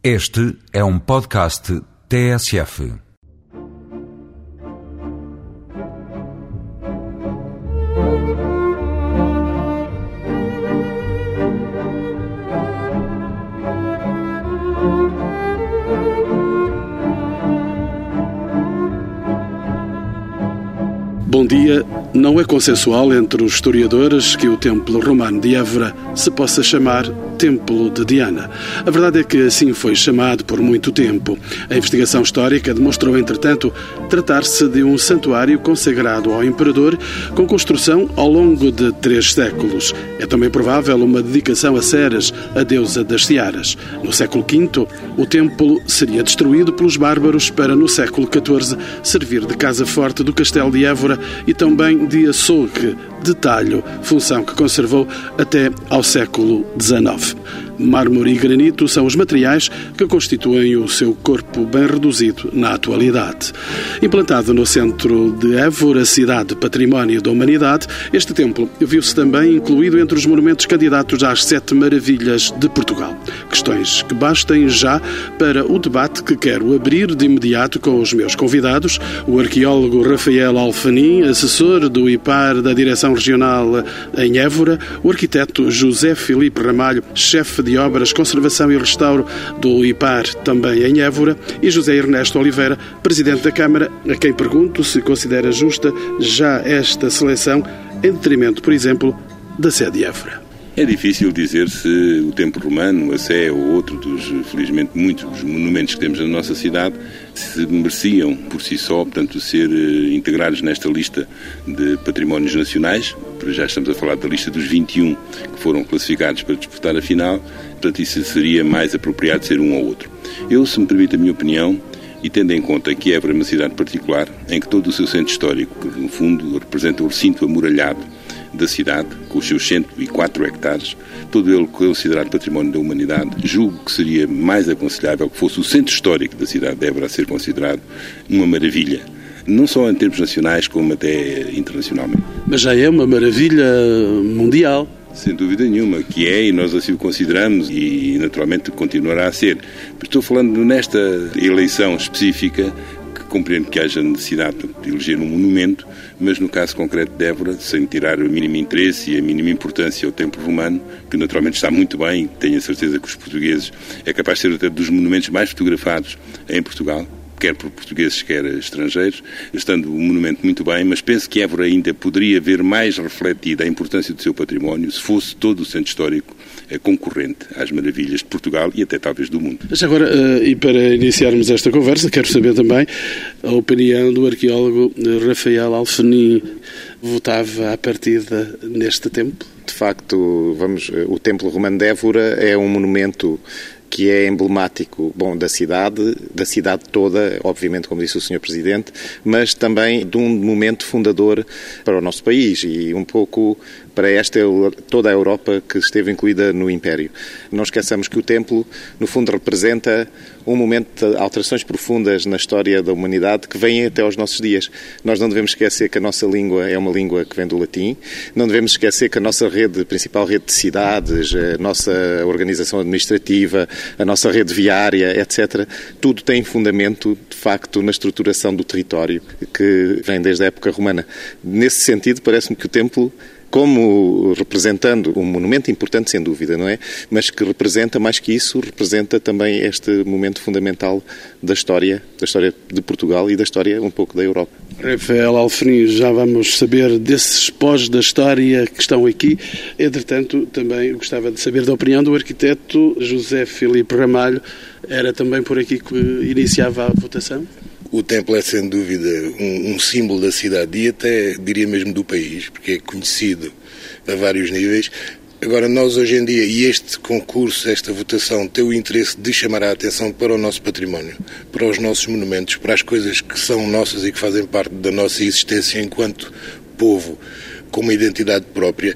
Este é um podcast TSF. Bom dia. Não é consensual entre os historiadores que o Templo Romano de Évora se possa chamar Templo de Diana. A verdade é que assim foi chamado por muito tempo. A investigação histórica demonstrou, entretanto, tratar-se de um santuário consagrado ao imperador, com construção ao longo de três séculos. É também provável uma dedicação a Ceres, a deusa das Searas. No século V, o templo seria destruído pelos bárbaros para, no século XIV, servir de casa forte do castelo de Évora e também de açougue de talho, função que conservou até ao século XIX. Mármore e granito são os materiais que constituem o seu corpo bem reduzido na atualidade. Implantado no centro de Évora, cidade património da humanidade, este templo viu-se também incluído entre os monumentos candidatos às sete maravilhas de Portugal. Questões que bastem já para o debate que quero abrir de imediato com os meus convidados, o arqueólogo Rafael Alfanim, assessor do IPAR da Direção Regional em Évora, o arquiteto José Filipe Ramalho, chefe de obras, conservação e restauro do IPAR, também em Évora, e José Ernesto Oliveira, presidente da Câmara, a quem pergunto se considera justa já esta seleção, em detrimento, por exemplo, da sede de Évora. É difícil dizer se o templo romano, a Sé ou outro dos, felizmente, muitos monumentos que temos na nossa cidade se mereciam por si só, portanto, ser eh, integrados nesta lista de patrimónios nacionais. Já estamos a falar da lista dos 21 que foram classificados para disputar a final, portanto, isso seria mais apropriado ser um ou outro. Eu, se me permite a minha opinião, e tendo em conta que Évora é uma cidade particular, em que todo o seu centro histórico, que no fundo representa o recinto amuralhado da cidade, com os seus 104 hectares, todo ele considerado património da humanidade, julgo que seria mais aconselhável que fosse o centro histórico da cidade de Évora a ser considerado uma maravilha não só em termos nacionais, como até internacionalmente. Mas já é uma maravilha mundial. Sem dúvida nenhuma, que é, e nós assim o consideramos, e naturalmente continuará a ser. Estou falando nesta eleição específica compreendo que haja necessidade de eleger um monumento, mas no caso concreto de Évora, sem tirar o mínimo interesse e a mínima importância ao templo romano, que naturalmente está muito bem, tenho a certeza que os portugueses é capaz de ser até dos monumentos mais fotografados em Portugal, quer por portugueses, quer estrangeiros, estando o monumento muito bem, mas penso que Évora ainda poderia ver mais refletida a importância do seu património se fosse todo o centro histórico concorrente às maravilhas de Portugal e até talvez do mundo. Mas agora, e para iniciarmos esta conversa, quero saber também a opinião do arqueólogo Rafael Alfenim. Votava à partida neste templo? De facto, vamos, o Templo Romano de Évora é um monumento que é emblemático, bom, da cidade, da cidade toda, obviamente, como disse o Sr. Presidente, mas também de um momento fundador para o nosso país e um pouco para esta toda a Europa que esteve incluída no Império. Não esqueçamos que o templo, no fundo, representa um momento de alterações profundas na história da humanidade que vêm até aos nossos dias. Nós não devemos esquecer que a nossa língua é uma língua que vem do latim, não devemos esquecer que a nossa rede, principal rede de cidades, a nossa organização administrativa, a nossa rede viária, etc., tudo tem fundamento, de facto, na estruturação do território que vem desde a época romana. Nesse sentido, parece-me que o templo como representando um monumento importante, sem dúvida, não é? Mas que representa, mais que isso, representa também este momento fundamental da história, da história de Portugal e da história um pouco da Europa. Rafael Alfenim, já vamos saber desses pós da história que estão aqui. Entretanto, também gostava de saber da opinião do arquiteto José Filipe Ramalho. Era também por aqui que iniciava a votação? O templo é sem dúvida um, um, símbolo da cidade e até diria mesmo do país, porque é conhecido a vários níveis. Agora, nós hoje em dia, e este concurso, esta votação, tem o interesse de chamar a atenção para o nosso património, para os nossos monumentos, para as coisas que são nossas e que fazem parte da nossa existência enquanto povo, com uma identidade própria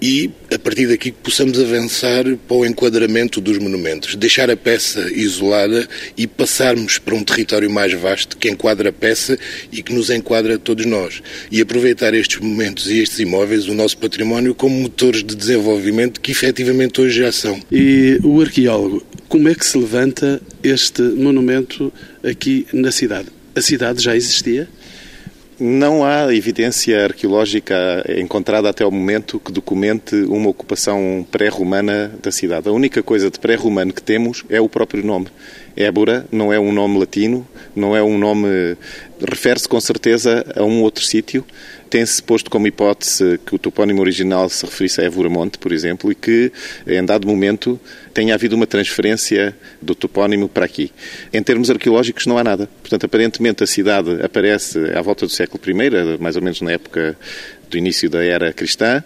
e, a partir daqui, possamos avançar para o enquadramento dos monumentos, deixar a peça isolada e passarmos para um território mais vasto que enquadra a peça e que nos enquadra a todos nós. E aproveitar estes momentos e estes imóveis, o nosso património, como motores de desenvolvimento que efetivamente hoje já são. E o arqueólogo, como é que se levanta este monumento aqui na cidade? A cidade já existia? Não há evidência arqueológica encontrada até o momento que documente uma ocupação pré-romana da cidade. A única coisa de pré-romano que temos é o próprio nome. Ébora não é um nome latino, não é um nome. refere-se com certeza a um outro sítio. Tem-se posto como hipótese que o topónimo original se referisse a Évora-Monte, por exemplo, e que, em dado momento, tenha havido uma transferência do topónimo para aqui. Em termos arqueológicos, não há nada. Portanto, aparentemente, a cidade aparece à volta do século I, mais ou menos na época do início da era cristã,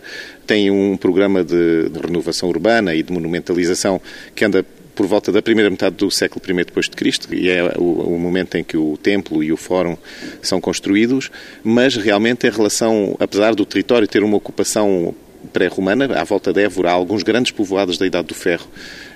tem um programa de, renovação urbana e de monumentalização que anda por volta da primeira metade do século I depois de Cristo, e é o, o, momento em que o templo e o fórum são construídos, mas realmente em relação, apesar do território ter uma ocupação pré-romana, à volta de Évora há alguns grandes povoados da Idade do Ferro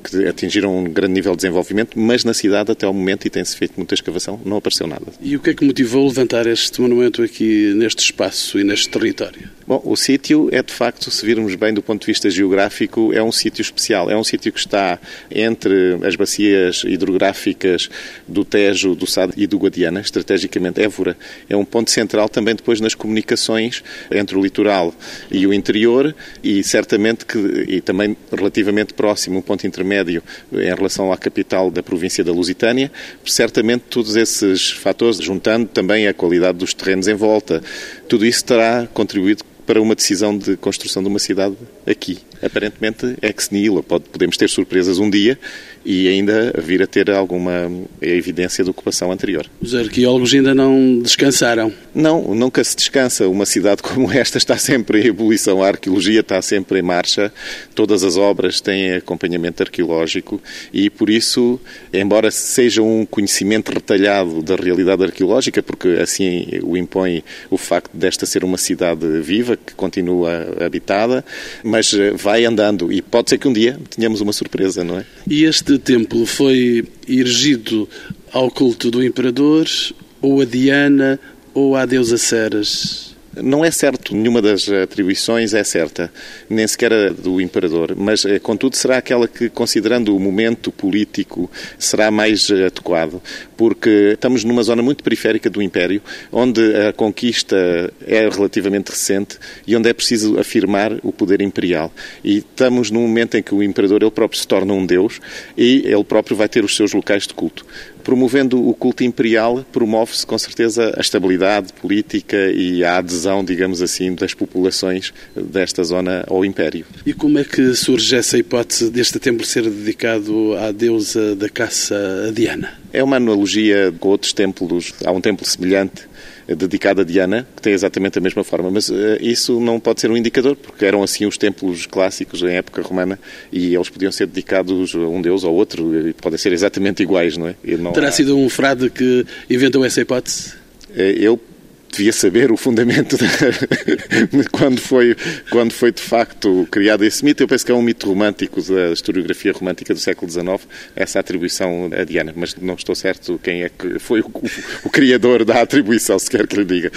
que atingiram um grande nível de desenvolvimento, mas na cidade até ao momento, e tem-se feito muita escavação, não apareceu nada. E o que é que motivou levantar este monumento aqui neste espaço e neste território? Bom, o sítio é de facto, se virmos bem do ponto de vista geográfico, é um sítio especial. É um sítio que está entre as bacias hidrográficas do Tejo, do Sado e do Guadiana, estrategicamente Évora. É um ponto central também depois nas comunicações entre o litoral e o interior e certamente que, e também relativamente próximo, um ponto intermédio em relação à capital da província da Lusitânia. Certamente todos esses fatores, juntando também a qualidade dos terrenos em volta, tudo isso terá contribuído para uma decisão de construção de uma cidade aqui. Aparentemente que se nihila. Podemos ter surpresas um dia e ainda vir a ter alguma evidência de ocupação anterior. Os arqueólogos ainda não descansaram? Não, nunca se descansa. Uma cidade como esta está sempre em ebulição, a arqueologia está sempre em marcha, todas as obras têm acompanhamento arqueológico e, por isso, embora seja um conhecimento retalhado da realidade arqueológica, porque assim o impõe o facto desta ser uma cidade viva, que continua habitada, mas vai andando e pode ser que um dia tenhamos uma surpresa, não é? E este templo foi erigido ao culto do imperador ou a Diana ou à deusa Ceres? Não é certo, nenhuma das atribuições é certa, nem sequer a do imperador, mas eh, contudo será aquela que, considerando o momento político, será mais eh, adequado, porque estamos numa zona muito periférica do Império, onde a conquista é relativamente recente e onde é preciso afirmar o poder imperial. E estamos num momento em que o imperador ele próprio se torna um deus e ele próprio vai ter os seus locais de culto promovendo o culto imperial, promove-se com certeza a estabilidade política e a adesão, digamos assim, das populações desta zona ao Império. E como é que surge essa hipótese deste templo ser dedicado à deusa da caça, a Diana? É uma analogia com outros templos. Há um templo semelhante dedicado a Diana, que tem exatamente a mesma forma, mas uh, isso não pode ser um indicador, porque eram assim os templos clássicos em época romana e eles podiam ser dedicados a um deus ou outro, e podem ser exatamente iguais, não é? Não Terá há... sido um frade que inventou essa hipótese? Eh, eu devia saber o fundamento de quando foi quando foi de facto criado esse mito. Eu penso que é um mito romântico da historiografia romântica do século XIX essa atribuição a Diana, mas não estou certo quem é que foi o, o, o criador da atribuição, se quer que lhe diga.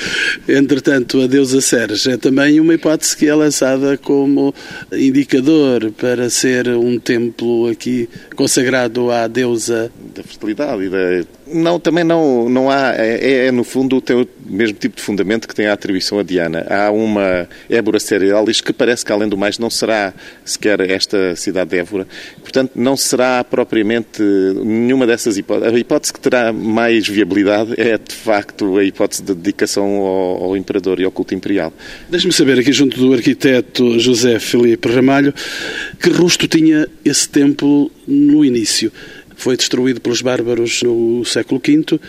Entretanto, a deusa Ceres é também uma hipótese que é lançada como indicador para ser um templo aqui consagrado à deusa da fertilidade e da não, também não, não há. É, é, no fundo o mesmo tipo de fundamento que tem a atribuição a Diana. Há uma Ébora Cerealis que parece que, além do mais, não será sequer esta cidade de Évora. Portanto, não será propriamente nenhuma dessas hipóteses. A hipótese que terá mais viabilidade é, de facto, a hipótese de dedicação ao, ao Imperador e ao culto imperial. Deixe-me saber, aqui junto do arquiteto José Filipe Ramalho, que rosto tinha esse templo no início? Foi destruído pelos bárbaros no século V.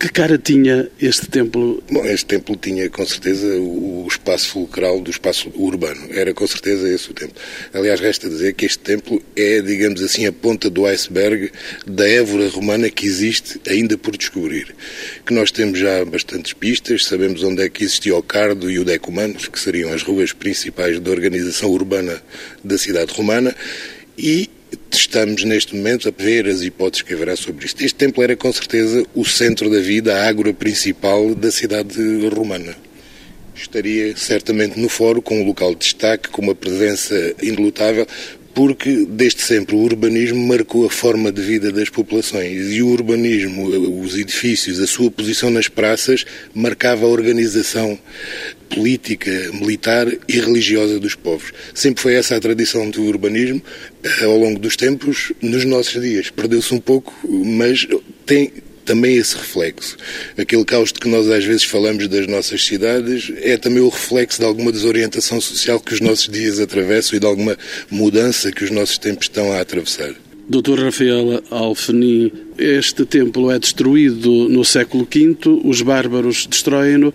Que cara tinha este templo? Bom, este templo tinha com certeza o espaço fulcral do espaço urbano. Era com certeza esse o templo. Aliás, resta dizer que este templo é, digamos assim, a ponta do iceberg da Évora romana que existe ainda por descobrir. Que nós temos já bastantes pistas, sabemos onde é que existia o Cardo e o Decumanos, que seriam as ruas principais da organização urbana da cidade romana, e estamos neste momento a ver as hipóteses que haverá sobre isto. Este templo era com certeza o centro da vida, a ágora principal da cidade romana. Estaria certamente no fórum com um local de destaque, com uma presença indutável, porque desde sempre o urbanismo marcou a forma de vida das populações e o urbanismo, os edifícios, a sua posição nas praças marcava a organização política, militar e religiosa dos povos. Sempre foi essa a tradição do urbanismo eh, ao longo dos tempos, nos nossos dias. Perdeu-se um pouco, mas tem também esse reflexo. Aquele caos de que nós às vezes falamos das nossas cidades é também o reflexo de alguma desorientação social que os nossos dias atravessam e de alguma mudança que os nossos tempos estão a atravessar. Doutor Rafael Alfeni, este templo é destruído no século V, os bárbaros destroem-no.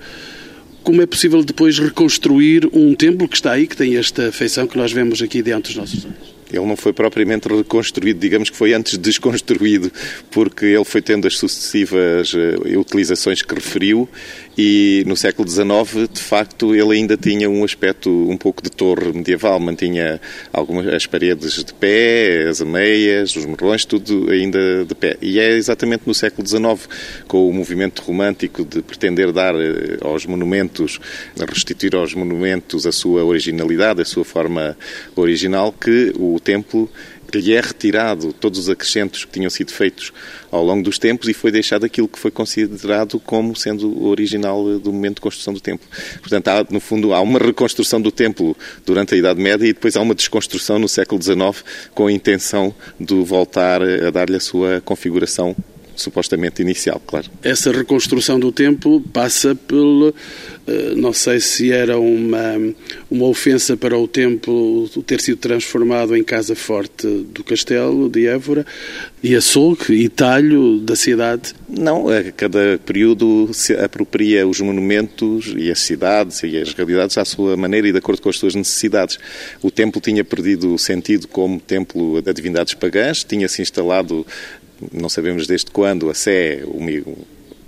Como é possível depois reconstruir um templo que está aí, que tem esta feição que nós vemos aqui diante dos nossos olhos? Ele não foi propriamente reconstruído, digamos que foi antes desconstruído, porque ele foi tendo as sucessivas uh, utilizações que referiu e no século XIX, de facto, ele ainda tinha um aspecto um pouco de torre medieval, mantinha algumas as paredes de pé, as ameias, os morrões, tudo ainda de pé. E é exatamente no século XIX, com o movimento romântico de pretender dar eh, aos monumentos, restituir aos monumentos a sua originalidade, a sua forma original, que o templo lhe é retirado todos os acrescentos que tinham sido feitos ao longo dos tempos e foi deixado aquilo que foi considerado como sendo o original do momento de construção do templo. Portanto, há, no fundo, há uma reconstrução do templo durante a Idade Média e depois há uma desconstrução no século XIX com a intenção de voltar a dar-lhe a sua configuração supostamente inicial, claro. Essa reconstrução do templo passa pelo eh, não sei se era uma, uma ofensa para o templo ter sido transformado em casa forte do castelo de Évora e açougue e talho da cidade. Não, a cada período se apropria os monumentos e as cidades e as realidades à sua maneira e de acordo com as suas necessidades. O templo tinha perdido o sentido como templo de divindades pagãs, tinha-se instalado não sabemos desde quando, a Sé, o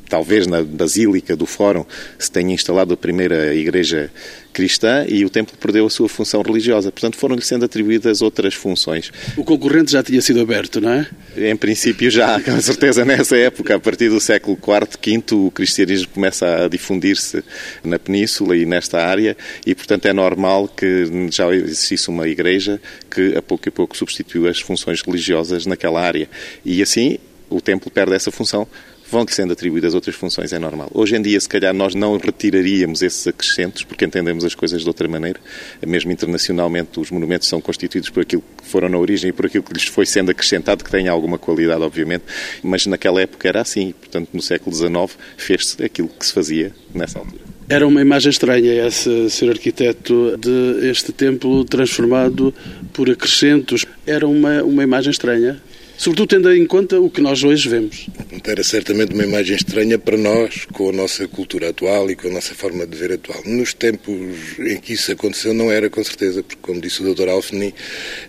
talvez na Basílica do Fórum se tenha instalado a primeira igreja cristã e o templo perdeu a sua função religiosa. Portanto, foram-lhe sendo atribuídas outras funções. O concorrente já tinha sido aberto, não é? Em princípio já, com certeza nessa época, a partir do século IV, V, o cristianismo começa a difundir-se na península e nesta área e, portanto, é normal que já existisse uma igreja que a pouco a pouco substituiu as funções religiosas naquela área. E assim, o templo perde essa função vão-lhe sendo atribuídas outras funções, é normal. Hoje em dia, se calhar, nós não retiraríamos esses acrescentos, porque entendemos as coisas de outra maneira. Mesmo internacionalmente, os monumentos são constituídos por aquilo que foram na origem e por aquilo que lhes foi sendo acrescentado, que tem alguma qualidade, obviamente, mas naquela época era assim. Portanto, no século XIX, fez-se aquilo que se fazia nessa altura. Era uma imagem estranha essa, ser arquiteto, de este templo transformado por acrescentos. Era uma, uma imagem estranha sobretudo tendo em conta o que nós hoje vemos. Era certamente uma imagem estranha para nós, com a nossa cultura atual e com a nossa forma de ver atual. Nos tempos em que isso aconteceu, não era com certeza, porque, como disse o Dr. Alfeni,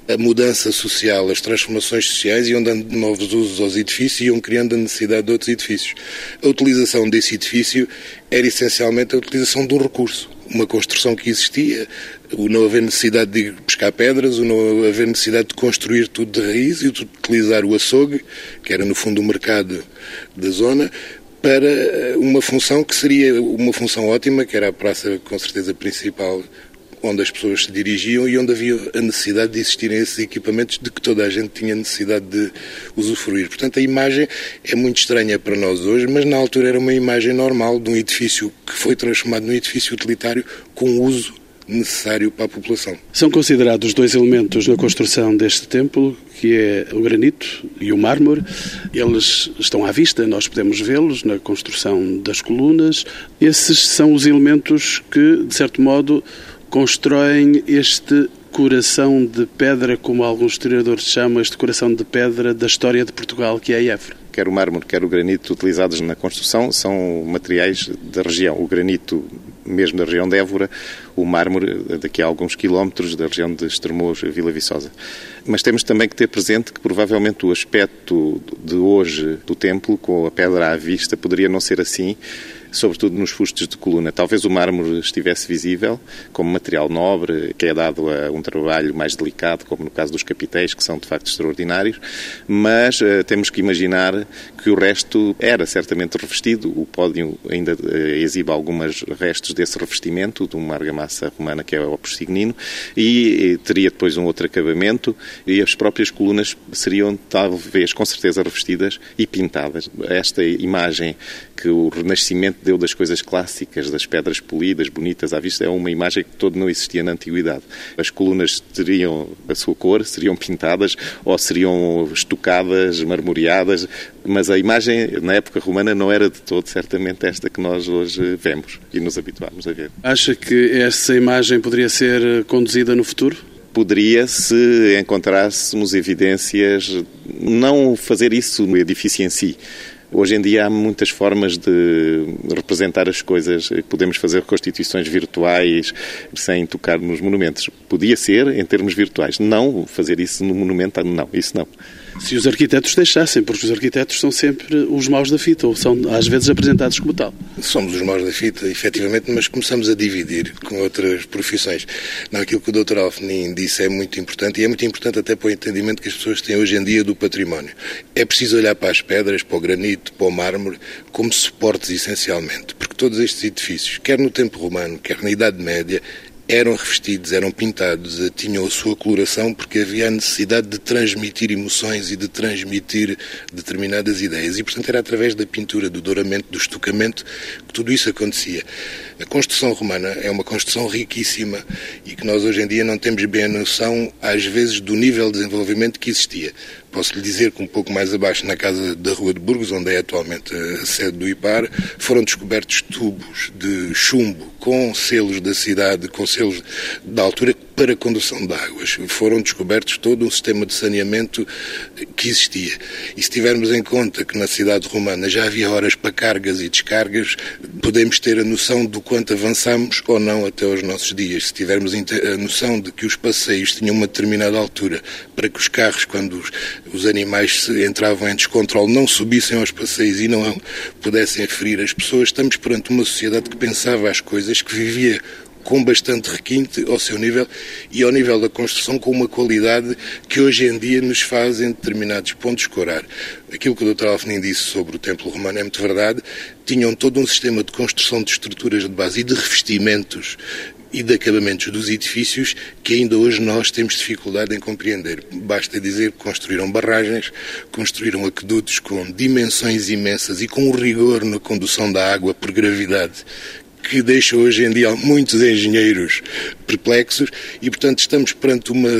a mudança social, as transformações sociais iam dando novos usos aos edifícios e iam criando a necessidade de outros edifícios. A utilização desse edifício era essencialmente a utilização de um recurso uma construção que existia, o não haver necessidade de pescar pedras, o não haver necessidade de construir tudo de raiz e de utilizar o açougue, que era no fundo o mercado da zona, para uma função que seria uma função ótima, que era a praça com certeza principal onde as pessoas se dirigiam e onde havia a necessidade de existirem esses equipamentos de que toda a gente tinha necessidade de usufruir. Portanto, a imagem é muito estranha para nós hoje, mas na altura era uma imagem normal de um edifício que foi transformado num edifício utilitário com uso necessário para a população. São considerados dois elementos na construção deste templo, que é o granito e o mármore. Eles estão à vista, nós podemos vê-los na construção das colunas. Esses são os elementos que, de certo modo, constroem este coração de pedra, como alguns historiadores chamam, este coração de pedra da história de Portugal, que é Évora. quer o mármore, quer o granito utilizados na construção são materiais da região. O granito mesmo da região de Évora, o mármore daqui a alguns quilómetros da região de Estremoz, Vila Viçosa. Mas temos também que ter presente que provavelmente o aspecto de hoje do templo, com a pedra à vista, poderia não ser assim sobretudo nos fustos de coluna. Talvez o mármore estivesse visível como material nobre, que é dado a um trabalho mais delicado, como no caso dos capitéis, que são de facto extraordinários, mas uh, temos que imaginar que o resto era certamente revestido. O pódio ainda uh, exibe alguns restos desse revestimento, de uma argamassa romana que é o Signino, e teria depois um outro acabamento, e as próprias colunas seriam talvez, com certeza, revestidas e pintadas. Esta imagem que o Renascimento deu das coisas clássicas, das pedras polidas, bonitas à vista, é uma imagem que todo não existia na Antiguidade. As colunas teriam a sua cor, seriam pintadas ou seriam estucadas, marmoreadas, mas a imagem na época romana não era de todo certamente esta que nós hoje vemos e nos habituamos a ver. Acha que essa imagem poderia ser conduzida no futuro? Poderia se encontrássemos evidências, não fazer isso no edifício em si, Hoje em dia há muitas formas de representar as coisas. Podemos fazer reconstituições virtuais sem tocar nos monumentos. Podia ser em termos virtuais. Não fazer isso no monumento, não, isso não. Se os arquitetos deixassem, porque os arquitetos são sempre os maus da fita, ou são às vezes apresentados como tal. Somos os maus da fita, efetivamente, mas começamos a dividir com outras profissões. Não, aquilo que o Dr. Alfenin disse é muito importante e é muito importante até para o entendimento que as pessoas têm hoje em dia do património. É preciso olhar para as pedras, para o granito, para o mármore, como suportes essencialmente, porque todos estes edifícios, quer no tempo romano, quer na Idade Média, eram revestidos, eram pintados, eh, tinham a sua coloração porque havia a necessidade de transmitir emoções e de transmitir determinadas ideias. E, portanto, era através da pintura, do douramento, do estocamento que tudo isso acontecia. A construção romana é uma construção riquíssima e que nós hoje em dia não temos bem a noção, às vezes, do nível de desenvolvimento que existia. Posso lhe dizer que um pouco mais abaixo, na casa da Rua de Burgos, onde é atualmente a sede do IPAR, foram descobertos tubos de chumbo com selos da cidade, com selos da altura, para a condução de águas. Foram descobertos todo um sistema de saneamento que existia. E se tivermos em conta que na cidade romana já havia horas para cargas e descargas, podemos ter a noção do quanto avançamos ou não até aos nossos dias. Se tivermos a noção de que os passeios tinham uma determinada altura para que os carros, quando os, os animais entravam em descontrole, não subissem aos passeios e não pudessem ferir as pessoas, estamos perante uma sociedade que pensava as coisas, que vivia com bastante requinte ao seu nível e ao nível da construção com uma qualidade que hoje em dia nos faz em determinados pontos escorar. Aquilo que o Dr. Alfenin disse sobre o Templo Romano é muito verdade. Tinham todo um sistema de construção de estruturas de base e de revestimentos e de acabamentos dos edifícios que ainda hoje nós temos dificuldade em compreender. Basta dizer que construíram barragens, construíram aquedutos com dimensões imensas e com um rigor na condução da água por gravidade que deixa hoje em dia muitos engenheiros perplexos e, portanto, estamos perante uma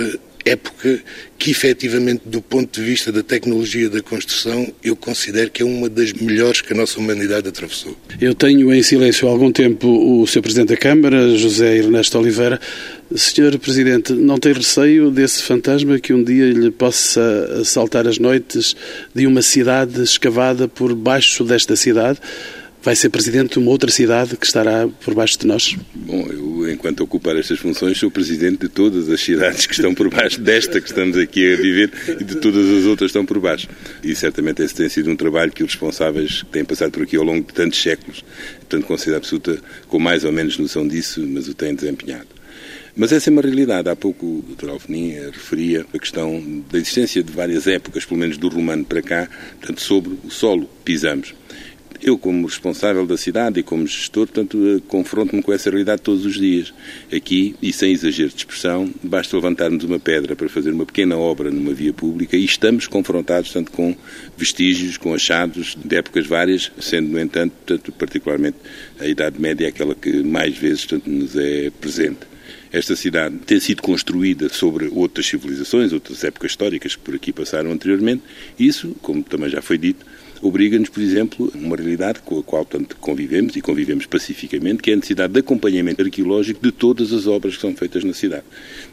época que, efetivamente, do ponto de vista da tecnologia da construção, eu considero que é uma das melhores que a nossa humanidade atravessou. Eu tenho em silêncio há algum tempo o Sr. Presidente da Câmara, José Ernesto Oliveira. Sr. Presidente, não tem receio desse fantasma que um dia lhe possa assaltar as noites de uma cidade escavada por baixo desta cidade? Vai ser presidente de uma outra cidade que estará por baixo de nós? Bom, eu, enquanto ocupar estas funções, sou presidente de todas as cidades que estão por baixo desta que estamos aqui a viver e de todas as outras que estão por baixo. E certamente esse tem sido um trabalho que os responsáveis têm passado por aqui ao longo de tantos séculos, portanto, certeza absoluta, com mais ou menos noção disso, mas o têm desempenhado. Mas essa é uma realidade. Há pouco o Dr. Alfenin referia a questão da existência de várias épocas, pelo menos do romano para cá, portanto, sobre o solo pisamos. Eu, como responsável da cidade e como gestor, portanto, eh, confronto-me com essa realidade todos os dias. Aqui, e sem exagero de expressão, basta levantarmos uma pedra para fazer uma pequena obra numa via pública e estamos confrontados, tanto com vestígios, com achados de épocas várias, sendo, no entanto, particularmente a Idade Média é aquela que mais vezes nos é presente. Esta cidade tem sido construída sobre outras civilizações, outras épocas históricas que por aqui passaram anteriormente. Isso, como também já foi dito, obriga-nos, por exemplo, uma realidade com a qual tanto convivemos e convivemos pacificamente, que é a necessidade de acompanhamento arqueológico de todas as obras que são feitas na cidade.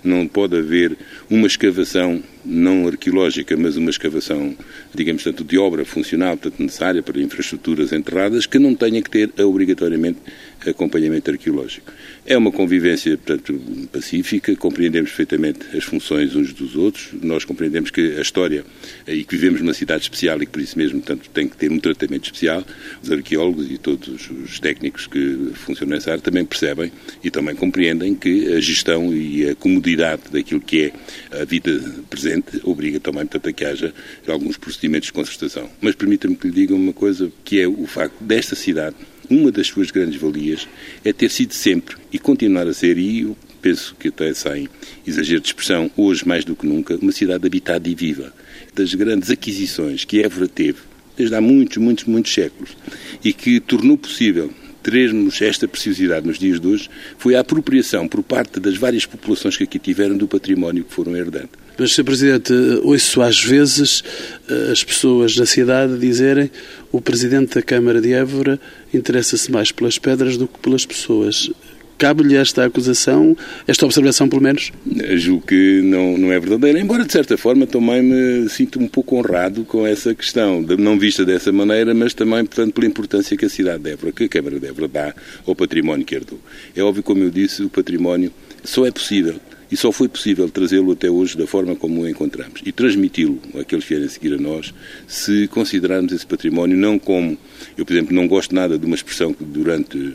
Não pode haver uma escavação não arqueológica, mas uma escavação, digamos, tanto de obra funcional, tanto necessária para infraestruturas enterradas, que não tenha que ter obrigatoriamente acompanhamento arqueológico. É uma convivência, portanto, pacífica, compreendemos perfeitamente as funções uns dos outros, nós compreendemos que a história e que vivemos numa cidade especial e que por isso mesmo, portanto, tem que ter um tratamento especial. Os arqueólogos e todos os técnicos que funcionam nessa área também percebem e também compreendem que a gestão e a comodidade daquilo que é a vida presente obriga também, portanto, a que haja alguns procedimentos de concertação. Mas permita-me que lhe diga uma coisa, que é o facto desta cidade uma das suas grandes valias é ter sido sempre e continuar a ser, e eu penso que até sem exagero de expressão, hoje mais do que nunca, uma cidade habitada e viva. Das grandes aquisições que Évora teve, desde há muitos, muitos, muitos séculos, e que tornou possível termos esta preciosidade nos dias de hoje, foi a apropriação por parte das várias populações que aqui tiveram do património que foram herdando. Mas, Sr. Presidente, ouço às vezes eh, as pessoas da cidade dizerem o Presidente da Câmara de Évora interessa-se mais pelas pedras do que pelas pessoas. Cabe-lhe esta acusação, esta observação, pelo menos? Julgo que não, não é verdadeira, embora de certa forma também me sinto um pouco honrado com essa questão, não vista dessa maneira, mas também, portanto, pela importância que a cidade de Évora, que a Câmara de Évora dá ao património que herdou. É óbvio, como eu disse, o património só é possível e só foi possível trazê-lo até hoje da forma como o encontramos e transmiti-lo àqueles que vierem seguir a nós, se considerarmos esse património não como. Eu, por exemplo, não gosto nada de uma expressão que durante.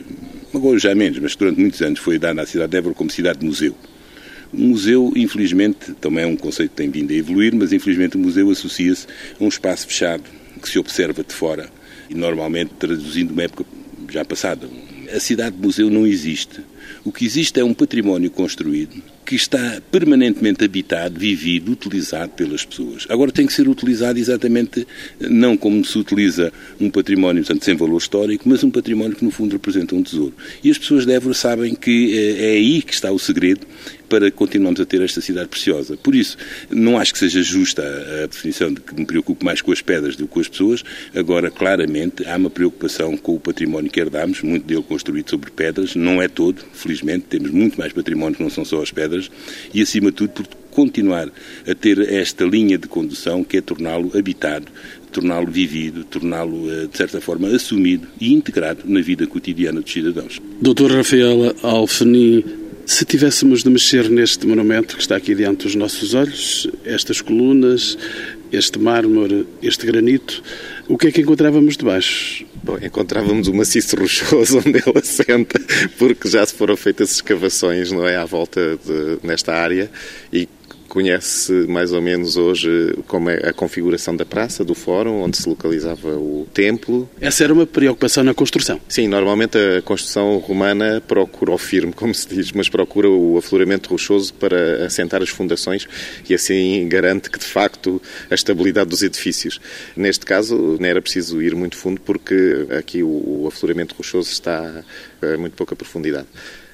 Agora já menos, mas durante muitos anos foi dada à cidade de Évora como cidade de museu. O museu, infelizmente, também é um conceito que tem vindo a evoluir, mas infelizmente o museu associa-se a um espaço fechado que se observa de fora e normalmente traduzindo uma época já passada. A cidade de museu não existe. O que existe é um património construído que está permanentemente habitado, vivido, utilizado pelas pessoas. Agora tem que ser utilizado exatamente não como se utiliza um património, portanto, sem valor histórico, mas um património que no fundo representa um tesouro. E as pessoas de Évora sabem que eh, é aí que está o segredo para continuarmos a ter esta cidade preciosa. Por isso, não acho que seja justa a definição de que me preocupo mais com as pedras do que com as pessoas. Agora, claramente, há uma preocupação com o património que herdamos, muito dele construído sobre pedras. Não é todo, felizmente, temos muito mais património que não são só as pedras. E, acima de tudo, por continuar a ter esta linha de condução que é torná-lo habitado, torná-lo vivido, torná-lo, eh, de certa forma, assumido e integrado na vida cotidiana dos cidadãos. Doutor Rafael Alfeni, se tivéssemos de mexer neste monumento que está aqui diante dos nossos olhos, estas colunas, este mármore, este granito, o que é que encontrávamos debaixo? Bom, encontrávamos o maciço rochoso onde ele assenta, porque já se foram feitas escavações, não é, à volta de, nesta área e conhece mais ou menos hoje como é a configuração da praça, do fórum, onde se localizava o templo. Essa era uma preocupação na construção? Sim, normalmente a construção romana procura o firme, como se diz, mas procura o afloramento rochoso para assentar as fundações e assim garante que, de facto, a estabilidade dos edifícios. Neste caso, não era preciso ir muito fundo porque aqui o afloramento rochoso está a muito pouca profundidade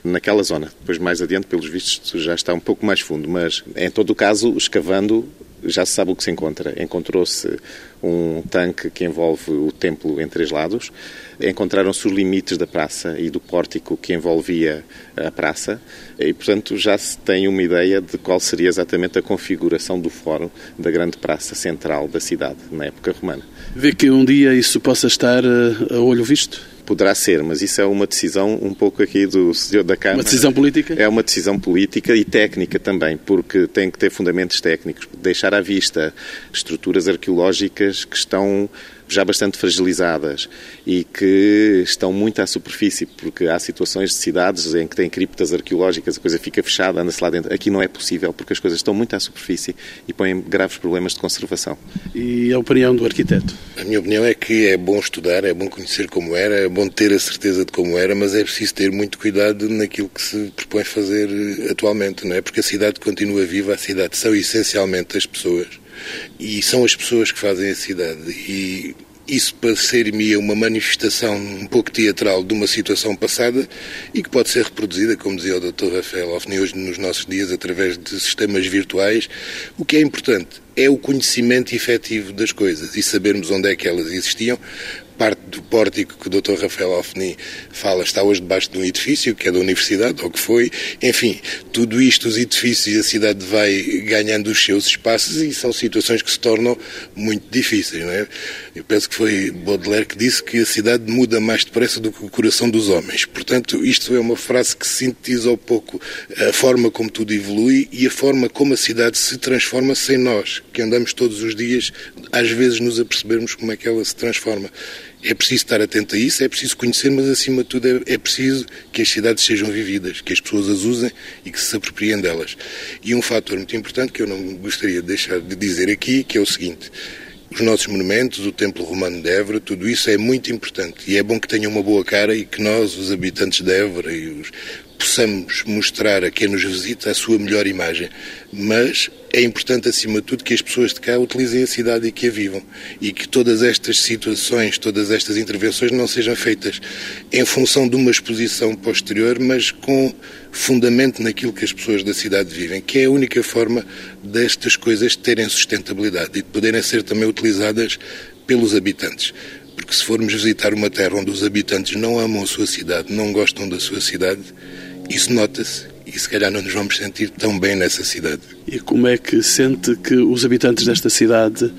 naquela zona. Depois, mais adiante, pelos vistos, já está um pouco mais fundo, mas em todo o caso, escavando, já se sabe o que se encontra. Encontrou-se um tanque que envolve o templo em três lados, encontraram-se os limites da praça e do pórtico que envolvia a praça, e portanto já se tem uma ideia de qual seria exatamente a configuração do fórum da grande praça central da cidade na época romana. Vê que um dia isso possa estar eh, a olho visto? Poderá ser, mas isso é uma decisão um pouco aqui do senhor da Câmara. Uma decisão política? É uma decisão política e técnica também, porque tem que ter fundamentos técnicos. Deixar à vista estruturas arqueológicas que estão já bastante fragilizadas e que estão muito à superfície, porque há situações de cidades em que tem criptas arqueológicas, a coisa fica fechada, anda-se lá dentro. Aqui não é possível, porque as coisas estão muito à superfície e põem graves problemas de conservação. E a opinião do arquiteto? A minha opinião é que é bom estudar, é bom conhecer como era, é bom ter a certeza de como era, mas é preciso ter muito cuidado naquilo que se propõe fazer atualmente, não é? Porque a cidade continua viva, a cidade são essencialmente as pessoas e são as pessoas que fazem a cidade. E isso parecer-me uma manifestação um pouco teatral de uma situação passada e que pode ser reproduzida, como dizia o Dr. Rafael Hoffney, hoje nos nossos dias através de sistemas virtuais. O que é importante é o conhecimento efetivo das coisas e sabermos onde é que elas existiam parte do pórtico que o Dr. Rafael Alfeni fala está hoje debaixo de um edifício, que é da Universidade, ou que foi. Enfim, tudo isto, os edifícios e a cidade vai ganhando os seus espaços e são situações que se tornam muito difíceis, não é? Eu penso que foi Baudelaire que disse que a cidade muda mais depressa do que o coração dos homens. Portanto, isto é uma frase que sintetiza um pouco a forma como tudo evolui e a forma como a cidade se transforma sem nós, que andamos todos os dias, às vezes nos apercebermos como é que ela se transforma. É preciso estar atento a isso, é preciso conhecer, mas acima de tudo é, é, preciso que as cidades sejam vividas, que as pessoas as usem e que se apropriem delas. E um fator muito importante que eu não gostaria de deixar de dizer aqui, que é o seguinte. Os nossos monumentos, o Templo Romano de Évora, tudo isso é muito importante e é bom que tenha uma boa cara e que nós, os habitantes de Évora e os, possamos mostrar a quem nos visita a sua melhor imagem. Mas é importante, acima de tudo, que as pessoas de cá utilizem a cidade e que a vivam. E que todas estas situações, todas estas intervenções não sejam feitas em função de uma exposição posterior, mas com fundamento naquilo que as pessoas da cidade vivem, que é a única forma destas coisas terem sustentabilidade e de poderem ser também utilizadas pelos habitantes porque se formos visitar uma terra onde os habitantes não amam a sua cidade, não gostam da sua cidade, isso nota-se e se calhar não nos vamos sentir tão bem nessa cidade. E como é que sente que os habitantes desta cidade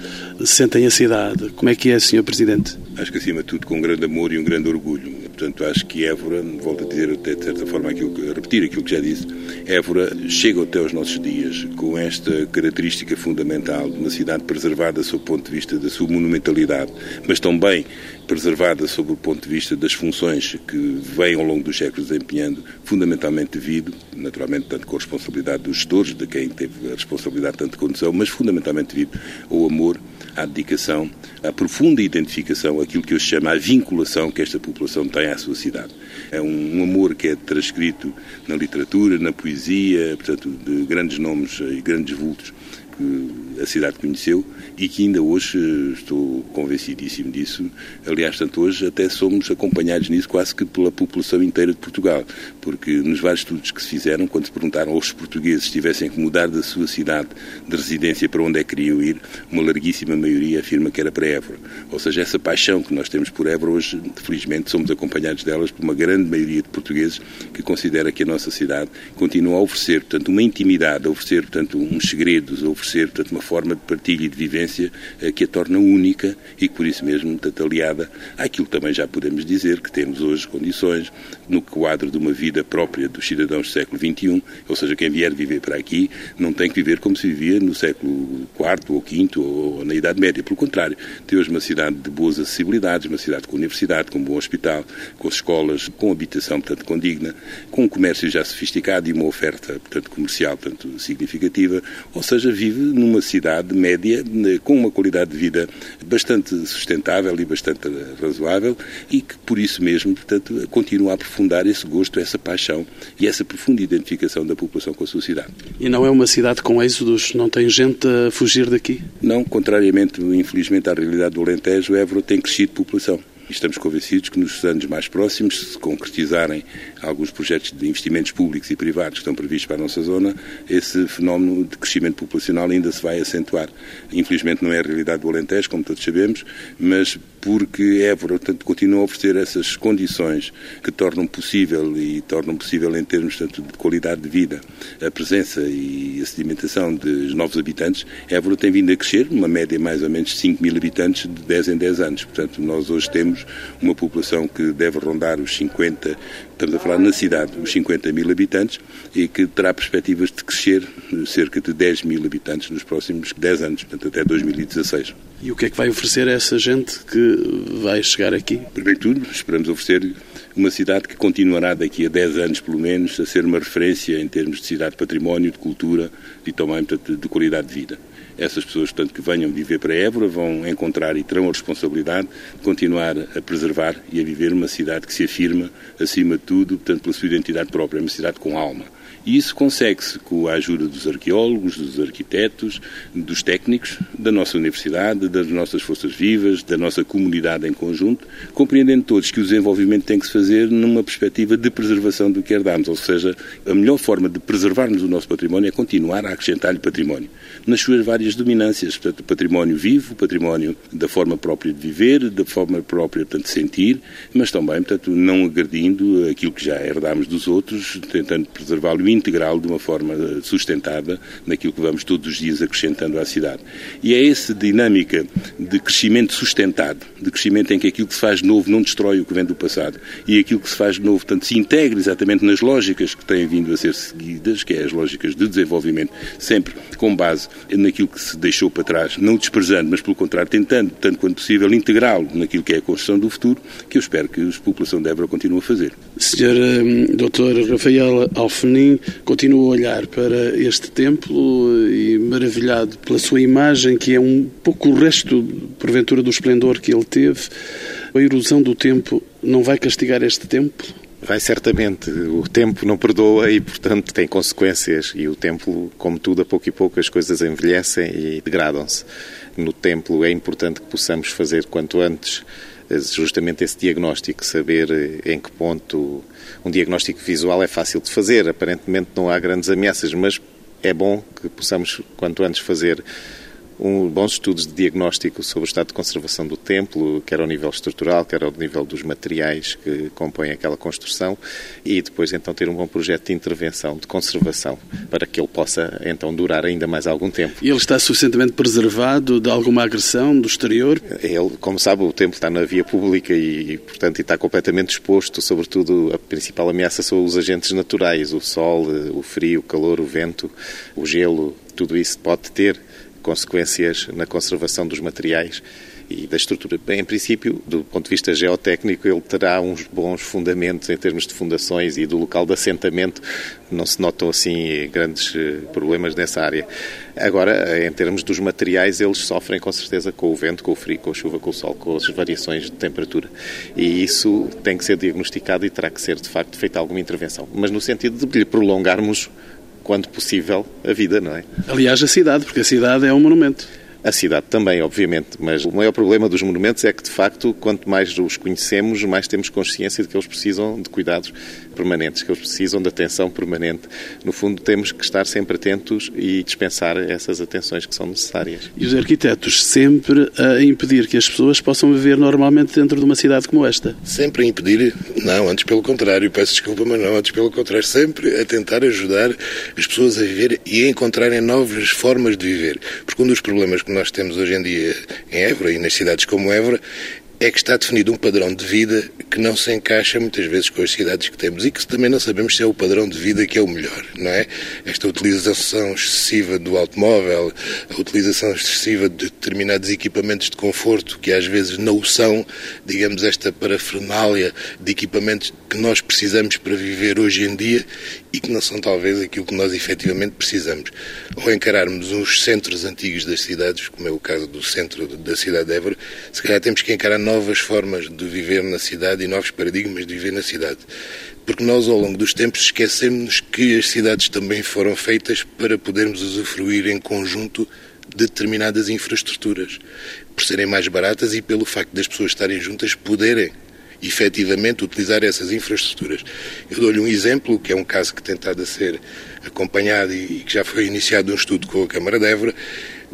sentem a cidade? Como é que é, Sr. Presidente? Acho que acima de tudo com um grande amor e um grande orgulho. Portanto, acho que Évora, volto a dizer até de certa forma aquilo que, repetir aquilo que já disse, Évora chega até aos nossos dias com esta característica fundamental de uma cidade preservada sob o ponto de vista da sua monumentalidade, mas também preservada sob o ponto de vista das funções que vem ao longo dos séculos desempenhando, fundamentalmente devido, naturalmente, tanto com a responsabilidade dos gestores, de quem teve a responsabilidade tanto de condução, mas fundamentalmente devido ao amor, à dedicação, à profunda identificação, aquilo que eu chamo a vinculação que esta população tem à sua cidade. É um amor que é transcrito na literatura, na poesia, portanto, de grandes nomes e grandes vultos a cidade conheceu e que ainda hoje eh, estou convencidíssimo disso. Aliás, tanto hoje até somos acompanhados nisso quase que pela população inteira de Portugal, porque nos vários estudos que se fizeram, quando se perguntaram aos portugueses se tivessem que mudar da sua cidade de residência para onde é que queriam ir, uma larguíssima maioria afirma que era para Évora. Ou seja, essa paixão que nós temos por Évora hoje, felizmente, somos acompanhados delas por uma grande maioria de portugueses que considera que a nossa cidade continua a oferecer, portanto, uma intimidade, a oferecer, portanto, uns segredos, a oferecer, portanto, uma forma de partilha e de vivência eh, que a torna única e por isso mesmo portanto, aliada àquilo também já podemos dizer que temos hoje condições no quadro de uma vida própria dos cidadãos do século XXI, ou seja, quem vier viver para aqui não tem que viver como se vivia no século IV ou V ou na Idade Média. Pelo contrário, tem hoje uma cidade de boas acessibilidades, uma cidade com universidade, com um bom hospital, com escolas, com habitação, portanto, condigna, com um comércio já sofisticado e uma oferta, portanto, comercial, portanto, significativa, ou seja, vive numa cidade média com uma qualidade de vida bastante sustentável e bastante razoável e que, por isso mesmo, portanto, continua a aprofundar esse gosto, essa paixão e essa profunda identificação da população com a sua cidade. E não é uma cidade com êxodos? Não tem gente a fugir daqui? Não, contrariamente, infelizmente, à realidade do Alentejo, Évora tem crescido de população. Estamos convencidos que nos anos mais próximos, se concretizarem alguns projetos de investimentos públicos e privados que estão previstos para a nossa zona, esse fenómeno de crescimento populacional ainda se vai acentuar. Infelizmente não é a realidade do Alentejo, como todos sabemos, mas porque Évora, portanto, continua a oferecer essas condições que tornam possível e tornam possível em termos tanto de qualidade de vida, a presença e a sedimentação de novos habitantes, Évora tem vindo a crescer, uma média mais ou menos de 5 mil habitantes de 10 em 10 anos. Portanto, nós hoje temos uma população que deve rondar os 50, estamos a falar na cidade, os 50 mil habitantes e que terá perspectivas de crescer cerca de 10 mil habitantes nos próximos 10 anos, portanto até 2016. E o que é que vai oferecer a essa gente que vai chegar aqui? Primeiro de tudo, esperamos oferecer uma cidade que continuará daqui a 10 anos, pelo menos, a ser uma referência em termos de cidade de património, de cultura e também portanto, de qualidade de vida. Essas pessoas, portanto, que venham viver para Évora vão encontrar e terão a responsabilidade de continuar a preservar e a viver uma cidade que se afirma, acima de tudo, portanto, pela sua identidade própria, uma cidade com alma E isso consegue-se com a ajuda dos arqueólogos, dos arquitetos, dos técnicos, da nossa universidade, das nossas forças vivas, da nossa comunidade em conjunto, compreendendo todos que o desenvolvimento tem que se fazer numa perspectiva de preservação do que herdamos, ou seja, a melhor forma de preservarmos o nosso património é continuar a acrescentar-lhe património, nas suas várias dominâncias, portanto, património vivo, património da forma própria de viver, da forma própria, portanto, de sentir, mas também, portanto, não agredindo aquilo que já herdámos dos outros, tentando preservá-lo integral de uma forma sustentada naquilo que vamos todos os dias acrescentando à cidade. E é essa dinâmica de crescimento sustentado, de crescimento em que aquilo que se faz novo não destrói o que vem do passado e aquilo que se faz novo, portanto, se integra exatamente nas lógicas que têm vindo a ser seguidas, que é as lógicas de desenvolvimento, sempre com base naquilo que se deixou para trás, não desprezando, mas pelo contrário, tentando, tanto quanto possível, integrá-lo naquilo que é a construção do futuro, que eu espero que a população de Évora continue a fazer. Senhor hum, Dr. Rafael Alfenim continua a olhar para este templo e maravilhado pela sua imagem, que é um pouco o resto, porventura, do esplendor que ele teve. A erosão do tempo não vai castigar este templo? Vai certamente. O tempo não perdoa e, portanto, tem consequências. E o templo, como tudo, a pouco e pouco as coisas envelhecem e degradam-se. No templo é importante que possamos fazer quanto antes justamente esse diagnóstico, saber em que ponto um diagnóstico visual é fácil de fazer. Aparentemente não há grandes ameaças, mas é bom que possamos quanto antes fazer um, bons estudos de diagnóstico sobre o estado de conservação do templo, quer ao nível estrutural, quer ao nível dos materiais que compõem aquela construção, e depois então ter um bom projeto de intervenção, de conservação, para que ele possa então durar ainda mais algum tempo. E ele está suficientemente preservado de alguma agressão do exterior? Ele, como sabe, o templo está na via pública e, portanto, está completamente exposto, sobretudo a principal ameaça são os agentes naturais, o sol, o frio, o calor, o vento, o gelo, tudo isso pode ter consequências na conservação dos materiais e da estrutura. Bem, em princípio, do ponto de vista geotécnico, ele terá uns bons fundamentos em termos de fundações e do local de assentamento. Não se notam assim grandes eh, problemas nessa área. Agora, em termos dos materiais, eles sofrem com certeza com o vento, com o frio, com a chuva, com o sol, com as variações de temperatura. E isso tem que ser diagnosticado e terá que ser, de facto, feita alguma intervenção. Mas no sentido de lhe prolongarmos quando possível, a vida, não é? Aliás, a cidade, porque a cidade é um monumento. A cidade também, obviamente, mas o maior problema dos monumentos é que, de facto, quanto mais os conhecemos, mais temos consciência de que eles precisam de cuidados permanentes, que eles precisam de atenção permanente. No fundo, temos que estar sempre atentos e dispensar essas atenções que são necessárias. E os arquitetos sempre a impedir que as pessoas possam viver normalmente dentro de uma cidade como esta? Sempre a impedir? Não, antes pelo contrário, peço desculpa, mas não, antes pelo contrário, sempre a tentar ajudar as pessoas a viver e a encontrarem novas formas de viver. Porque um dos problemas que nós temos hoje em dia em Évora e nas cidades como Évora é que está definido um padrão de vida que não se encaixa muitas vezes com as cidades que temos e que também não sabemos se é o padrão de vida que é o melhor, não é? Esta utilização excessiva do automóvel, a utilização excessiva de determinados equipamentos de conforto que às vezes não são, digamos, esta parafernália de equipamentos que nós precisamos para viver hoje em dia e que não são talvez aquilo que nós efetivamente precisamos. Ou encararmos uns centros antigos das cidades, como é o caso do centro da cidade de Évora, se calhar temos que encarar novas formas de viver na cidade e novos paradigmas de viver na cidade. Porque nós, ao longo dos tempos, esquecemos que as cidades também foram feitas para podermos usufruir em conjunto de determinadas infraestruturas, por serem mais baratas e pelo facto das pessoas estarem juntas poderem efetivamente utilizar essas infraestruturas. Eu dou-lhe um exemplo, que é um caso que tem estado a ser acompanhado e que já foi iniciado um estudo com a Câmara de Évora.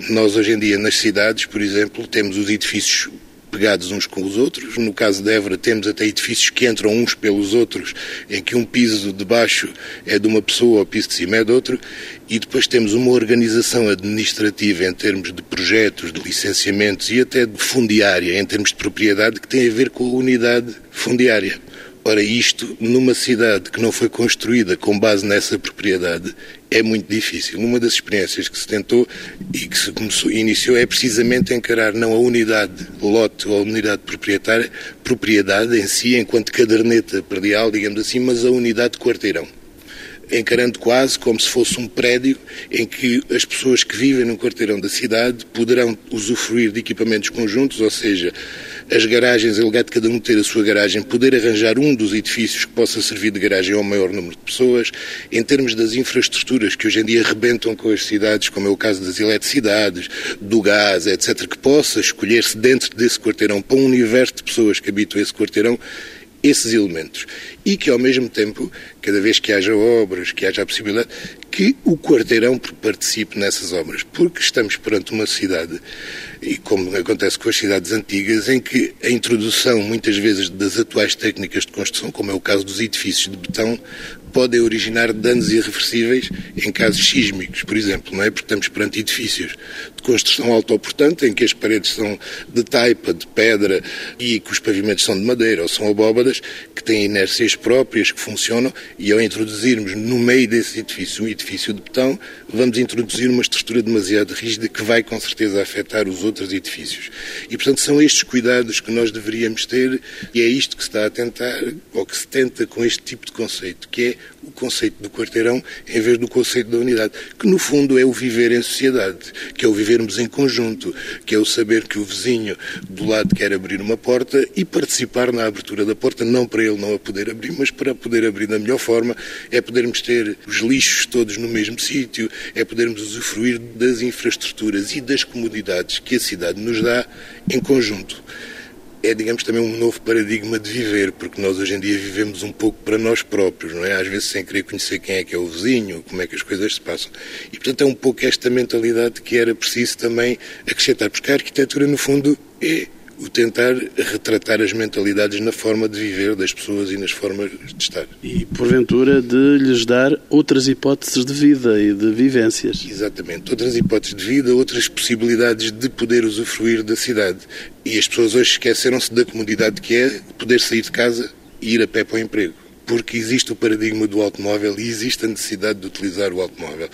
Nós, hoje em dia, nas cidades, por exemplo, temos os edifícios pegados uns com os outros. No caso de Évora, temos até edifícios que entram uns pelos outros, em que um piso de baixo é de uma pessoa, o piso de cima é de outro, e depois temos uma organização administrativa em termos de projetos, de licenciamentos e até de fundiária, em termos de propriedade, que tem a ver com a unidade fundiária. Ora, isto numa cidade que não foi construída com base nessa propriedade é muito difícil. Uma das experiências que se tentou e que se começou, iniciou é precisamente encarar não a unidade lote ou a unidade proprietária, propriedade em si, enquanto caderneta predial, digamos assim, mas a unidade de quarteirão encarando quase como se fosse um prédio em que as pessoas que vivem no quarteirão da cidade poderão usufruir de equipamentos conjuntos, ou seja, as garagens, é lugar de cada um ter a sua garagem, poder arranjar um dos edifícios que possa servir de garagem ao maior número de pessoas, em termos das infraestruturas que hoje em dia arrebentam com as cidades, como é o caso das eletricidades, do gás, etc., que possa escolher-se dentro desse quarteirão para um universo de pessoas que habitam esse quarteirão esses elementos. E que, ao mesmo tempo, cada vez que haja obras, que haja a possibilidade, que o quarteirão participe nessas obras. Porque estamos perante uma cidade, e como acontece com as cidades antigas, em que a introdução, muitas vezes, das atuais técnicas de construção, como é o caso dos edifícios de betão, podem originar danos irreversíveis em casos sísmicos, por exemplo, não é? Porque estamos perante edifícios construção autoportante, em que as paredes são de taipa, de pedra e que os pavimentos são de madeira ou são abóbadas, que têm inércias próprias, que funcionam, e ao introduzirmos no meio desse edifício um edifício de betão, vamos introduzir uma estrutura demasiado rígida que vai com certeza afetar os outros edifícios. E, portanto, são estes cuidados que nós deveríamos ter e é isto que se está a tentar, ou que se tenta com este tipo de conceito, que é o conceito do quarteirão em vez do conceito da unidade, que no fundo é o viver em sociedade, que é o vivermos em conjunto, que é o saber que o vizinho do lado quer abrir uma porta e participar na abertura da porta, não para ele não a poder abrir, mas para poder abrir da melhor forma, é podermos ter os lixos todos no mesmo sítio, é podermos usufruir das infraestruturas e das comodidades que a cidade nos dá em conjunto é, digamos, também um novo paradigma de viver, porque nós hoje em dia vivemos um pouco para nós próprios, não é? Às vezes sem querer conhecer quem é que é o vizinho, como é que as coisas se passam. E, portanto, é um pouco esta mentalidade que era preciso também acrescentar, porque a arquitetura, no fundo, é o tentar retratar as mentalidades na forma de viver das pessoas e nas formas de estar. E, porventura, de lhes dar outras hipóteses de vida e de vivências. Exatamente, outras hipóteses de vida, outras possibilidades de poder usufruir da cidade. E as pessoas hoje esqueceram-se da comodidade que é poder sair de casa e ir a pé para o emprego porque existe o paradigma do automóvel e existe a necessidade de utilizar o automóvel.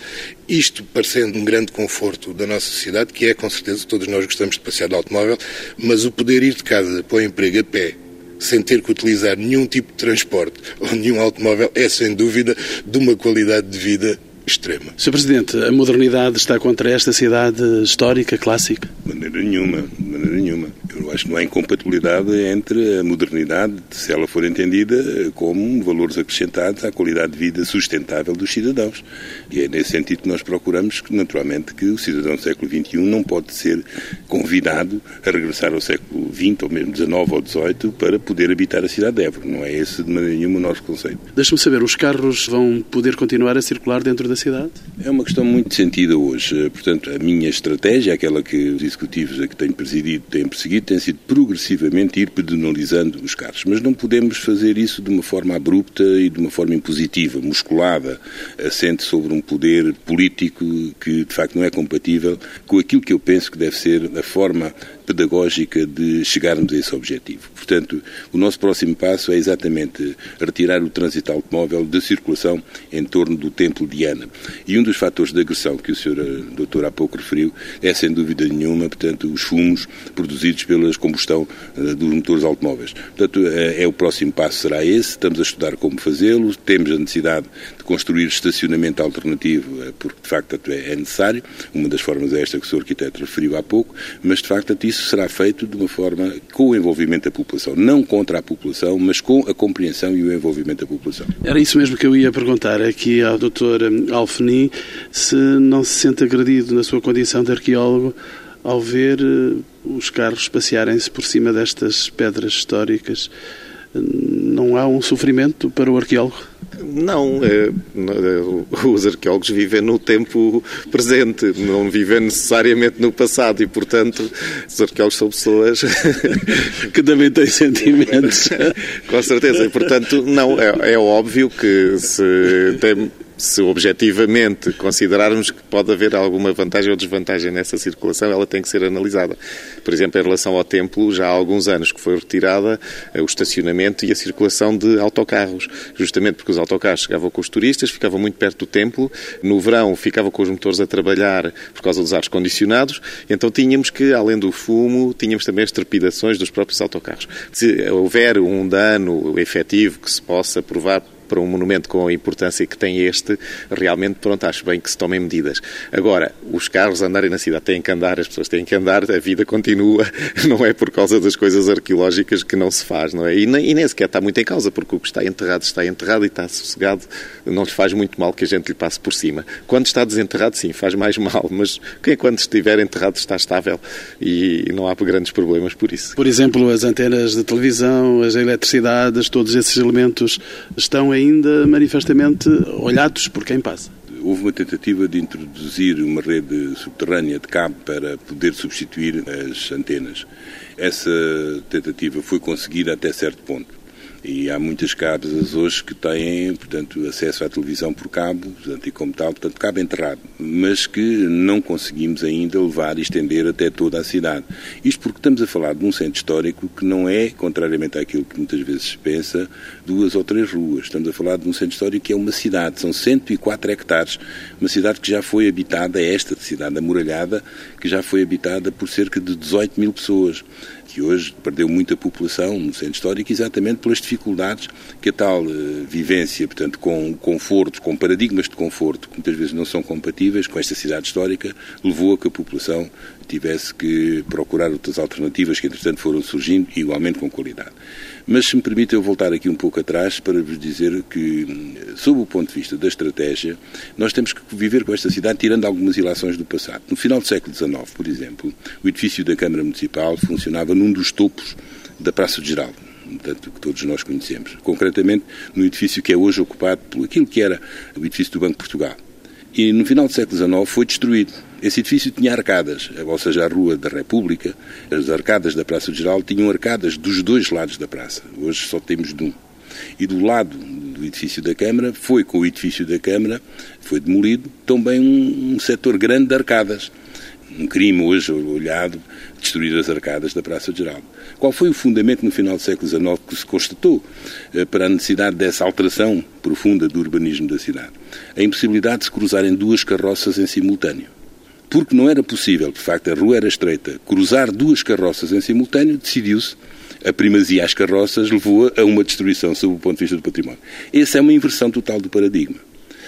Isto parecendo um grande conforto da nossa sociedade, que é com certeza todos nós gostamos de passear de automóvel, mas o poder ir de casa para o emprego a pé sem ter que utilizar nenhum tipo de transporte ou nenhum automóvel é sem dúvida de uma qualidade de vida extrema. Sr. Presidente, a modernidade está contra esta cidade histórica, clássica? De maneira nenhuma, de maneira nenhuma. Eu acho que não há incompatibilidade entre a modernidade, se ela for entendida como valores acrescentados à qualidade de vida sustentável dos cidadãos. E é nesse sentido que nós procuramos, que, naturalmente, que o cidadão do século XXI não pode ser convidado a regressar ao século XX, ou mesmo XIX ou XVIII, para poder habitar a cidade de Évora. Não é esse, de maneira nenhuma, o nosso conceito. Deixe-me saber, os carros vão poder continuar a circular dentro da cidade? É uma questão muito sentida hoje. Portanto, a minha estratégia, aquela que os executivos a que tenho presidido têm perseguido, tem sido progressivamente ir pedonalizando os carros. Mas não podemos fazer isso de uma forma abrupta e de uma forma impositiva, musculada, assente sobre um poder político que de facto não é compatível com aquilo que eu penso que deve ser a forma pedagógica de chegarmos a esse objetivo. Portanto, o nosso próximo passo é exatamente retirar o trânsito automóvel da circulação em torno do Templo de Ana. E um dos fatores de agressão que o Sr. Eh, doutor há pouco referiu é, sem dúvida nenhuma, portanto, os fumos produzidos pela combustão uh, dos motores automóveis. Portanto, é, é o próximo passo será esse, estamos a estudar como fazê-lo, temos a necessidade de construir estacionamento alternativo, uh, porque de facto é, necessário, uma das formas é esta que o Sr. Arquiteto referiu há pouco, mas de facto isso será feito de uma forma com o envolvimento da população, não contra a população, mas com a compreensão e o envolvimento da população. Era isso mesmo que eu ia perguntar aqui ao Dr. Alfeni, se não se sente agredido na sua condição de arqueólogo ao ver eh, os carros passearem-se por cima destas pedras históricas. Não há um sofrimento para o arqueólogo? Não, é, os arqueólogos vivem no tempo presente, não vivem necessariamente no passado e, portanto, os arqueólogos são pessoas que também têm sentimentos. Com certeza, e, portanto, não, é, é óbvio que se tem se objetivamente considerarmos que pode haver alguma vantagem ou desvantagem nessa circulação, ela tem que ser analisada. Por exemplo, em relação ao templo, já há alguns anos que foi retirada eh, o estacionamento e a circulação de autocarros, justamente porque os autocarros chegavam com os turistas, ficavam muito perto do templo, no verão ficavam com os motores a trabalhar por causa dos ares condicionados, então tínhamos que, além do fumo, tínhamos também as trepidações dos próprios autocarros. Se houver um dano efetivo que se possa provar para um monumento com a importância que tem este, realmente, pronto, acho bem que se tomem medidas. Agora, os carros andarem na cidade têm que andar, as pessoas têm que andar, a vida continua, não é por causa das coisas arqueológicas que não se faz, não é? E nem, e nem sequer está muito em causa, porque o que está enterrado está enterrado e está sossegado, não lhe faz muito mal que a gente lhe passe por cima. Quando está desenterrado, sim, faz mais mal, mas quem quando estiver enterrado está estável e não há grandes problemas por isso. Por exemplo, as antenas de televisão, as eletricidades, todos esses elementos estão ainda manifestamente olhados por quem passa houve uma tentativa de introduzir uma rede subterrânea de cabo para poder substituir as antenas. Essa tentativa foi conseguida até certo ponto. E há muitas casas hoje que têm, portanto, acesso à televisão por cabo, portanto, e como tal, portanto, cabo enterrado, mas que não conseguimos ainda levar e estender até toda a cidade. Isto porque estamos a falar de um centro histórico que não é, contrariamente àquilo que muitas vezes se pensa, duas ou três ruas. Estamos a falar de um centro histórico que é uma cidade, são 104 hectares, uma cidade que já foi habitada, esta cidade amuralhada, que já foi habitada por cerca de 18 mil pessoas que hoje perdeu muita população no centro histórico exatamente pelas dificuldades que a tal uh, vivência, portanto, com confortos, com paradigmas de conforto que muitas vezes não são compatíveis com esta cidade histórica, levou a que a população tivesse que procurar outras alternativas que, entretanto, foram surgindo, igualmente com qualidade. Mas, se me permite, eu voltar aqui um pouco atrás para vos dizer que, sob o ponto de vista da estratégia, nós temos que viver com esta cidade tirando algumas ilações do passado. No final do século XIX, por exemplo, o edifício da Câmara Municipal funcionava num dos topos da Praça de Geraldo portanto, que todos nós conhecemos. Concretamente, no edifício que é hoje ocupado por aquilo que era o edifício do Banco de Portugal. E no final do século XIX foi destruído. Esse edifício tinha arcadas, ou seja, a Rua da República, as arcadas da Praça Geral tinham arcadas dos dois lados da praça. Hoje só temos de um. E do lado do edifício da Câmara, foi com o edifício da Câmara, foi demolido, também um, um setor grande de arcadas. Um crime hoje olhado, destruir as arcadas da Praça Geral. Qual foi o fundamento no final do século XIX que se constatou eh, para a necessidade dessa alteração profunda do urbanismo da cidade? A impossibilidade de se cruzarem duas carroças em simultâneo porque não era possível, de facto a rua era estreita, cruzar duas carroças em simultâneo, decidiu-se a primazia às carroças levou a uma destruição sob o ponto de vista do património. Essa é uma inversão total do paradigma.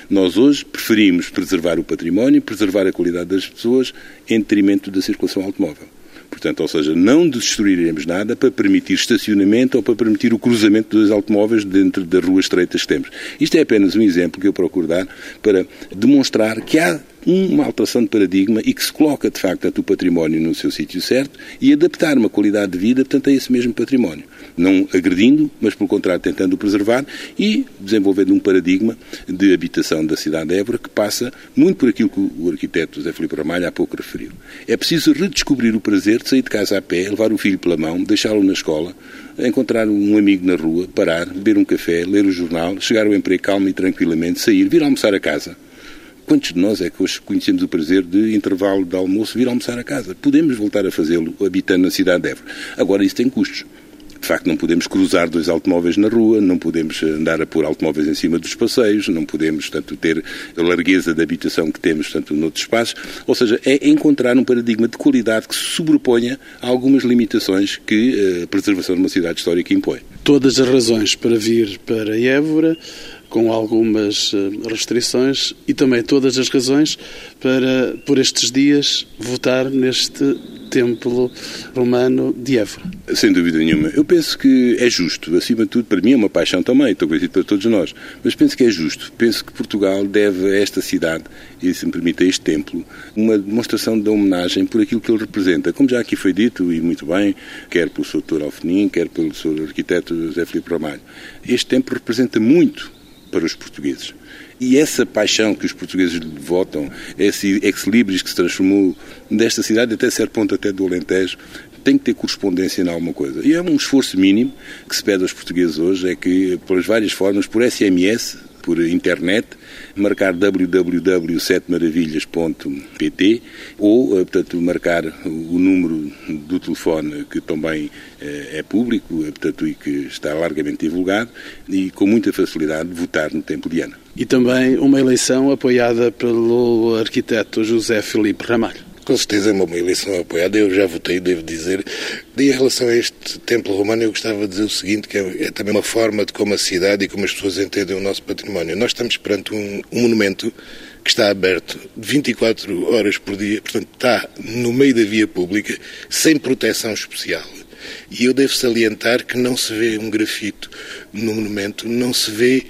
Nós hoje preferimos preservar o património, preservar a qualidade das pessoas em detrimento da circulação automóvel. Portanto, ou seja, não destruiremos nada para permitir estacionamento ou para permitir o cruzamento dos automóveis dentro das ruas estreitas que temos. Isto é apenas um exemplo que eu procuro dar para demonstrar que há uma alteração de paradigma e que se coloca, de facto, o património no seu sítio certo e adaptar uma qualidade de vida, portanto, a esse mesmo património. Não agredindo, mas, pelo contrário, tentando preservar e desenvolvendo um paradigma de habitação da cidade de Évora que passa muito por aquilo que o arquiteto José Filipe Ramalho há pouco referiu. É preciso redescobrir o prazer de sair de casa a pé, levar o filho pela mão, deixá-lo na escola, encontrar um amigo na rua, parar, beber um café, ler o jornal, chegar ao emprego calmo e tranquilamente, sair, vir almoçar a casa Quantos de nós é que hoje conhecemos o prazer de intervalo de almoço vir almoçar a casa? Podemos voltar a fazê-lo habitando na cidade de Évora. Agora, isso tem custos. De facto, não podemos cruzar dois automóveis na rua, não podemos andar a pôr automóveis em cima dos passeios, não podemos, tanto ter a largueza da habitação que temos, tanto noutros espaços. Ou seja, é encontrar um paradigma de qualidade que se sobreponha a algumas limitações que eh, a preservação de uma cidade histórica impõe. Todas as razões para vir para Évora com algumas eh, restrições e também todas as razões para, por estes dias, votar neste templo romano de Évora. Sem dúvida nenhuma. Eu penso que é justo, acima de tudo, para mim é uma paixão também, estou conhecido para todos nós, mas penso que é justo. Penso que Portugal deve a esta cidade, e se me permite, a este templo, uma demonstração de homenagem por aquilo que ele representa. Como já aqui foi dito, e muito bem, quer pelo Sr. Dr. Alfenim, quer pelo Sr. Arquiteto José Filipe Ramalho, este templo representa muito para os portugueses. E essa paixão que os portugueses votam, esse ex-libris que se transformou desta cidade até certo ponto até do Alentejo, tem que ter correspondência em alguma coisa. E é um esforço mínimo que se pede aos portugueses hoje, é que, pelas várias formas, por SMS, por internet, marcar www.setemaravilhas.pt ou, eh, portanto, marcar o número do telefone que também eh, é público, eh, portanto, e que está largamente divulgado e com muita facilidade votar no Templo de Ana. E também uma eleição apoiada pelo arquiteto José Filipe Ramalho. Com certeza é uma eleição apoiada. Eu já votei, devo dizer. E em relação a este templo romano, eu gostava de dizer o seguinte, que é, é também uma forma de como a cidade e como as pessoas entendem o nosso património. Nós estamos perante um, um monumento que está aberto 24 horas por dia, portanto está no meio da via pública, sem proteção especial. E eu devo salientar que não se vê um grafito no monumento, não se vê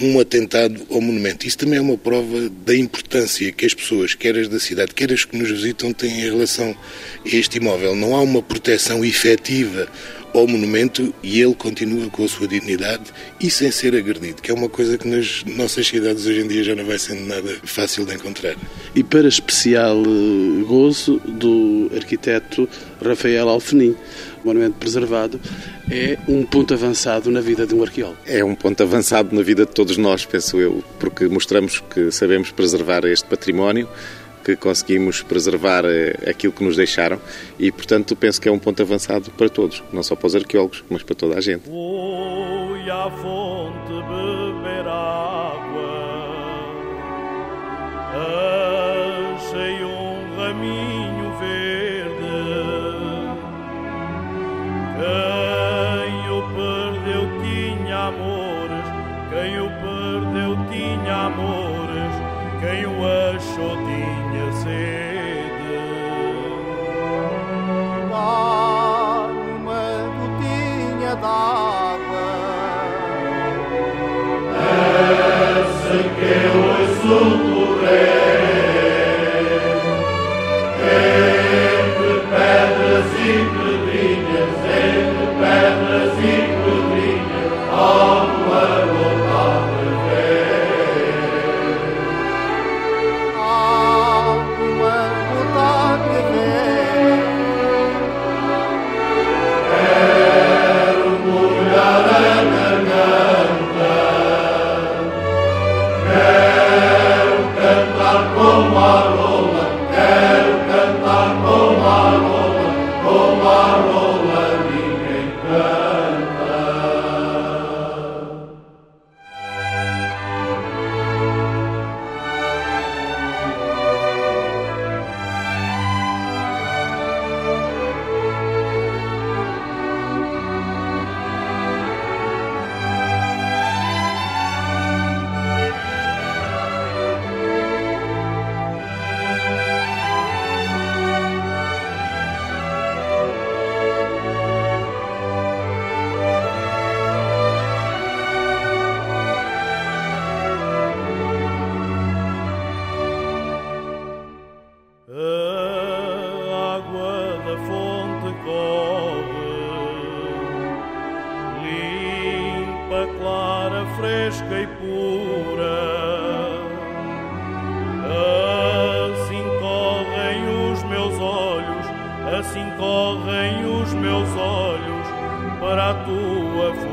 um atentado ao monumento. Isso também é uma prova da importância que as pessoas, quer as da cidade, quer as que nos visitam, têm em relação a este imóvel. Não há uma proteção efetiva ao monumento e ele continua com a sua dignidade e sem ser agredido, que é uma coisa que nas nossas cidades hoje em dia já não vai sendo nada fácil de encontrar. E para especial eh, gozo do arquiteto Rafael Alfenim, monumento preservado é um ponto avançado na vida de um arqueólogo. É um ponto avançado na vida de todos nós, penso eu, porque mostramos que sabemos preservar este património que conseguimos preservar eh, aquilo que nos deixaram e, portanto, penso que é um ponto avançado para todos, não só para os arqueólogos, mas para toda a gente. Fui à fonte Quem o perdeu tinha amores, quem o perdeu tinha amores, quem o achou fonte corre, limpa, clara, fresca e pura. Assim correm os meus olhos, assim correm os meus olhos para a tua força.